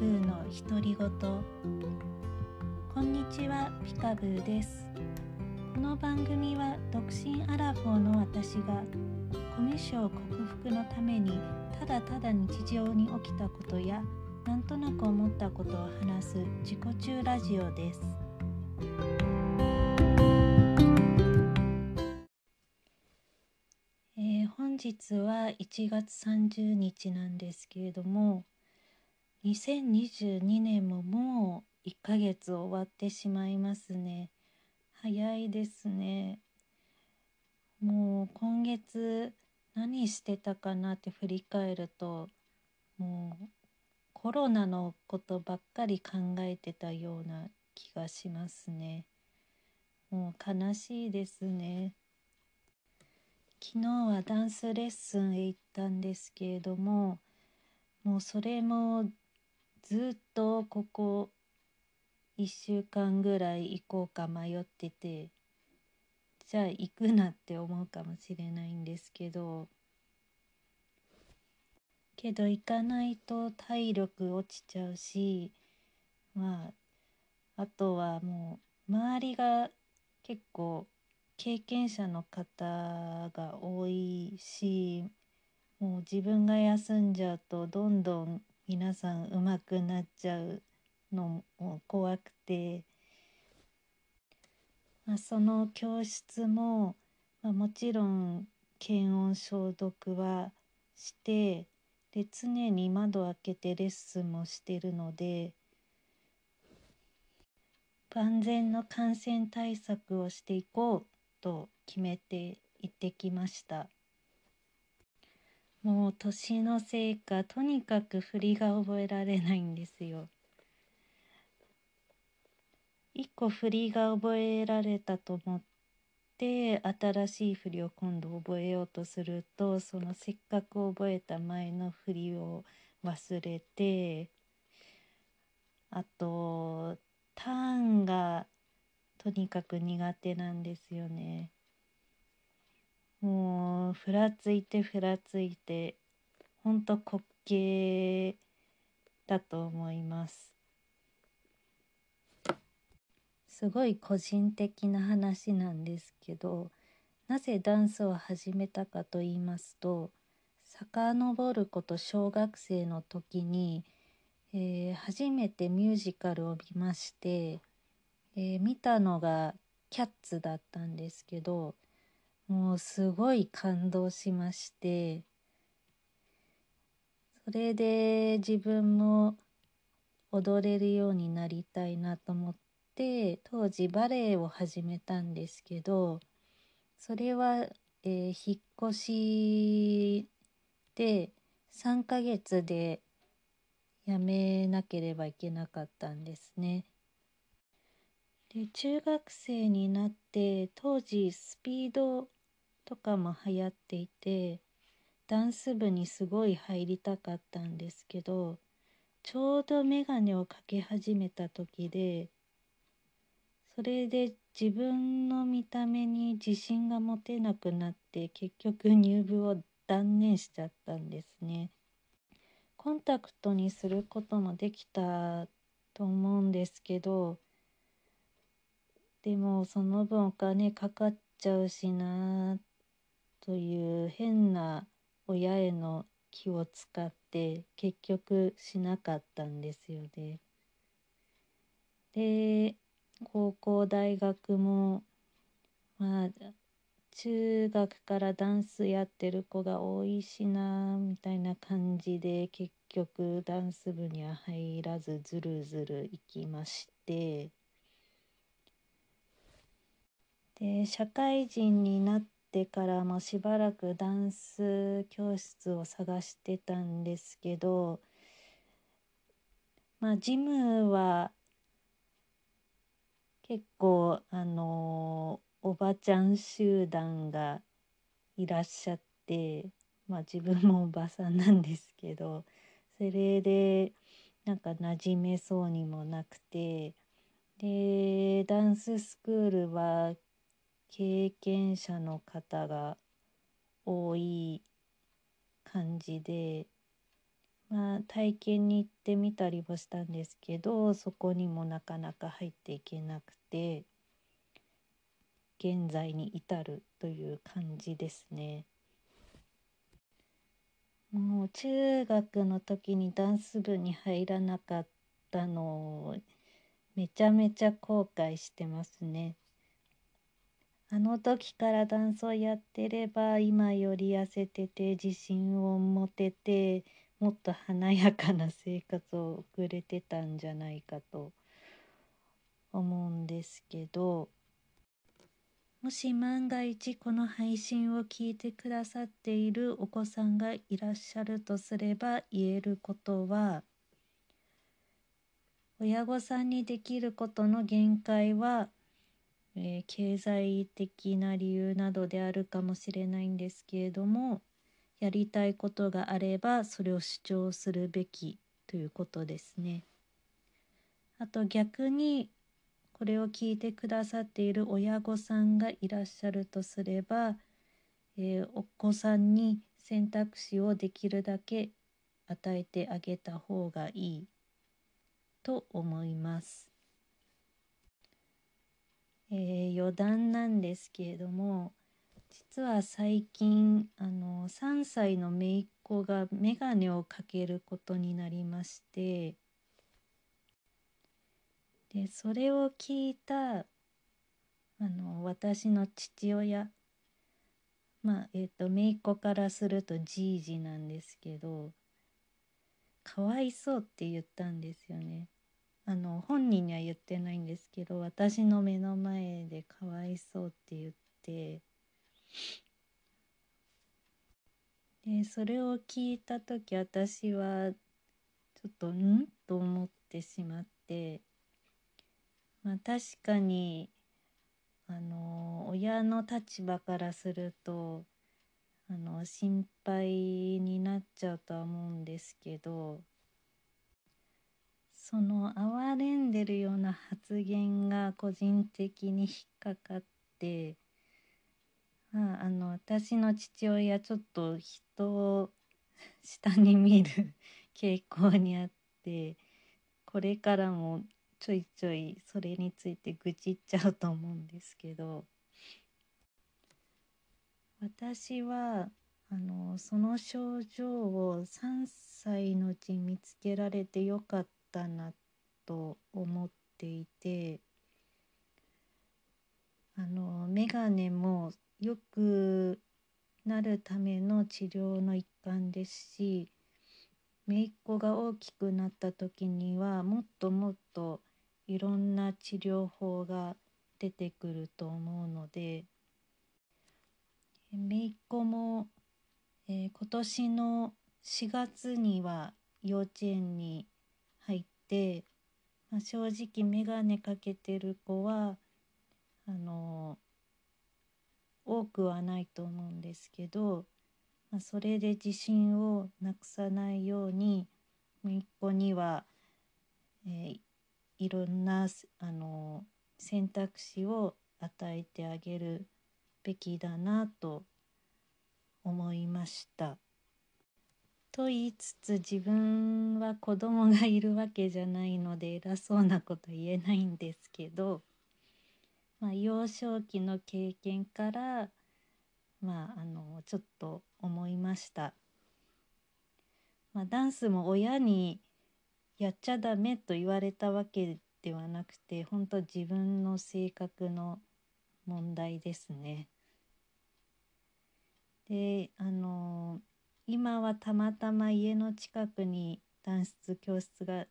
ブーの独り言こんにちはピカブーですこの番組は独身アラフォーの私がコミュ障克服のためにただただ日常に起きたことやなんとなく思ったことを話す自己中ラジオですえー本日は1月30日なんですけれども2022年ももう1ヶ月終わってしまいますね。早いですね。もう今月何してたかなって振り返るともうコロナのことばっかり考えてたような気がしますね。もう悲しいですね。昨日はダンスレッスンへ行ったんですけれどももうそれもずっとここ1週間ぐらい行こうか迷っててじゃあ行くなって思うかもしれないんですけどけど行かないと体力落ちちゃうしまああとはもう周りが結構経験者の方が多いしもう自分が休んじゃうとどんどん皆さん上手くなっちゃうのも怖くて、まあ、その教室も、まあ、もちろん検温消毒はしてで常に窓開けてレッスンもしてるので万全の感染対策をしていこうと決めて行ってきました。もう年のせいかとにかく振りが覚えられないんですよ。一個振りが覚えられたと思って新しい振りを今度覚えようとするとそのせっかく覚えた前の振りを忘れてあとターンがとにかく苦手なんですよね。もうふらついてふらついてほんと滑稽だと思います。すごい個人的な話なんですけどなぜダンスを始めたかと言いますと遡ること小学生の時に、えー初めてミュージカルを見まして、えー見たのが「キャッツ」だったんですけどもうすごい感動しましてそれで自分も踊れるようになりたいなと思って当時バレエを始めたんですけどそれは、えー引っ越しで3ヶ月で辞めなければいけなかったんですね。で中学生になって当時スピードとかも流行っていてダンス部にすごい入りたかったんですけどちょうどメガネをかけ始めた時でそれで自分の見た目に自信が持てなくなって結局入部を断念しちゃったんですね。コンタクトにすることもできたと思うんですけどでもその分お金かかっちゃうしなという変な親への気を使って結局しなかったんですよね。で高校大学もまあ中学からダンスやってる子が多いしなみたいな感じで結局ダンス部には入らずずるずる行きましてで社会人になってからもしばらくダンス教室を探してたんですけどまあジムは結構あのおばちゃん集団がいらっしゃってまあ自分もおばさんなんですけどそれでなんか馴染めそうにもなくてでダンススクールは経験者の方が多い感じでまあ、体験に行ってみたりもしたんですけどそこにもなかなか入っていけなくて現在に至るという感じですね。もう中学の時にダンス部に入らなかったのをめちゃめちゃ後悔してますね。あの時からダンスをやってれば今より痩せてて自信を持ててもっと華やかな生活を送れてたんじゃないかと思うんですけどもし万が一この配信を聞いてくださっているお子さんがいらっしゃるとすれば言えることは親御さんにできることの限界は、えー、経済的な理由などであるかもしれないんですけれどもやりたいことがあればそれを主張するべきということですね。あと逆にこれを聞いてくださっている親御さんがいらっしゃるとすれば、えー、お子さんに選択肢をできるだけ与えてあげた方がいいと思います。えー、余談なんですけれども実は最近あの3歳の姪っ子が眼鏡をかけることになりましてでそれを聞いたあの私の父親まあえっ、ー、と姪っ子からするとじいじなんですけどかわいそうって言ったんですよね。あの本人には言ってないんですけど私の目の前でかわいそうって言ってでそれを聞いた時私はちょっとん？と思ってしまってまあ確かにあの親の立場からするとあの心配になっちゃうとは思うんですけどその哀れんでるような発言が個人的に引っかかってああの私の父親ちょっと人を下に見る傾向にあってこれからもちょいちょいそれについて愚痴っちゃうと思うんですけど私はあのその症状を3歳のうち見つけられてよかったなと思っていてあの眼鏡もよくなるための治療の一環ですし姪っ子が大きくなった時にはもっともっといろんな治療法が出てくると思うので姪っ子も、えー、今年の4月には幼稚園にて、まあ、正直眼鏡かけてる子はあの、多くはないと思うんですけど、まあ、それで自信をなくさないように姪っ子には、えー、いろんなあの選択肢を与えてあげるべきだなと思いました。と言いつつ自分は子供がいるわけじゃないので偉そうなこと言えないんですけど、まあ、幼少期の経験からまああのちょっと思いました。まあ、ダンスも親にやっちゃダメと言われたわけではなくて本当自分の性格の問題ですね。であの今はたまたま家の近くにダンス教室が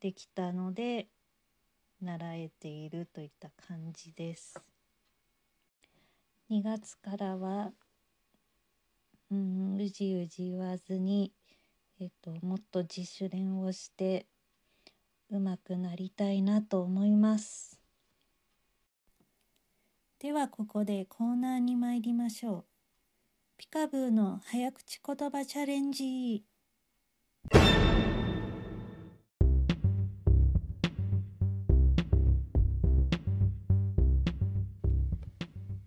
できたので習えているといった感じです。2月からはうんうじうじ言わずにえっと、もっと自主練をしてうまくなりたいなと思いますではここでコーナーに参りましょうピカブーの早口言葉チャレンジ。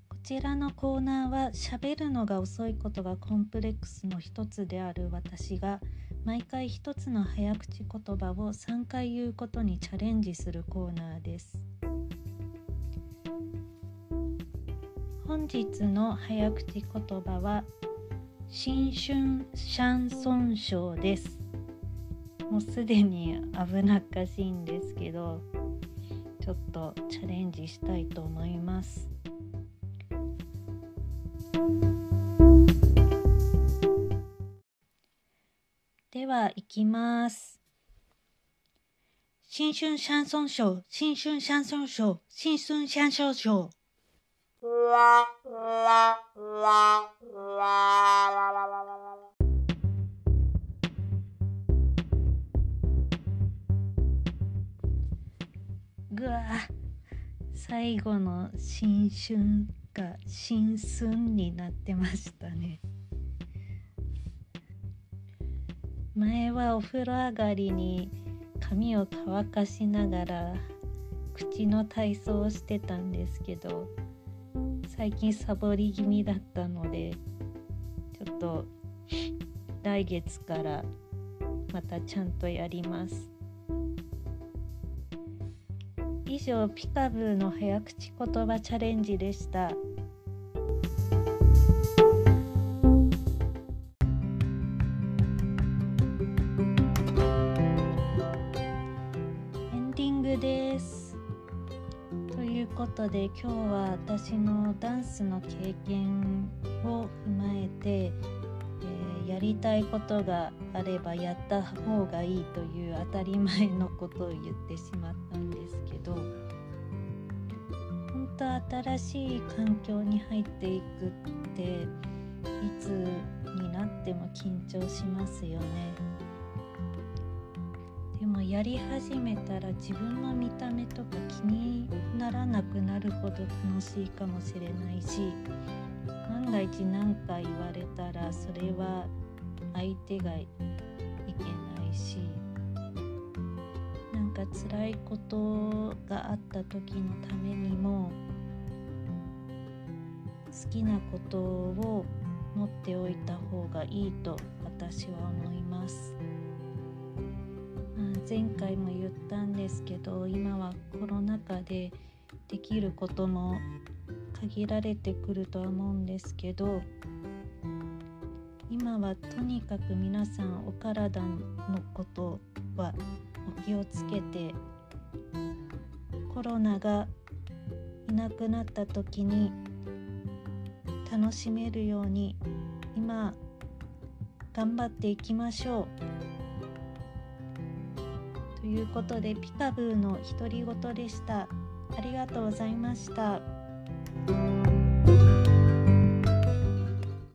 こちらのコーナーは喋るのが遅いことがコンプレックスの一つである私が毎回一つの早口言葉を3回言うことにチャレンジするコーナーです。本日の早口言葉は新春シャンソンショーです。もうすでに危なっかしいんですけどちょっとチャレンジしたいと思います。では行きます。新春シャンソンショー新春シャンソンショー新春シャンソンショー。ぐわ最後の新春が新春になってましたね。前はお風呂上がりに髪を乾かしながら口の体操をしてたんですけど最近サボり気味だったのでちょっと来月からまたちゃんとやります。以上ピカブーの早口言葉チャレンジでした。エンディングです。いうことで今日は私のダンスの経験を踏まえて、えーやりたいことがあればやった方がいいという当たり前のことを言ってしまったんですけど本当新しい環境に入っていくっていつになっても緊張しますよね。やり始めたら自分の見た目とか気にならなくなるほど楽しいかもしれないし万が一何か言われたらそれは相手がいけないしなんか辛いことがあった時のためにも好きなことを持っておいた方がいいと私は思います。前回も言ったんですけど今はコロナ禍でできることも限られてくるとは思うんですけど今はとにかく皆さんお体のことはお気をつけてコロナがいなくなった時に楽しめるように今頑張っていきましょう。ということでピカブーの独り言でした。ありがとうございました。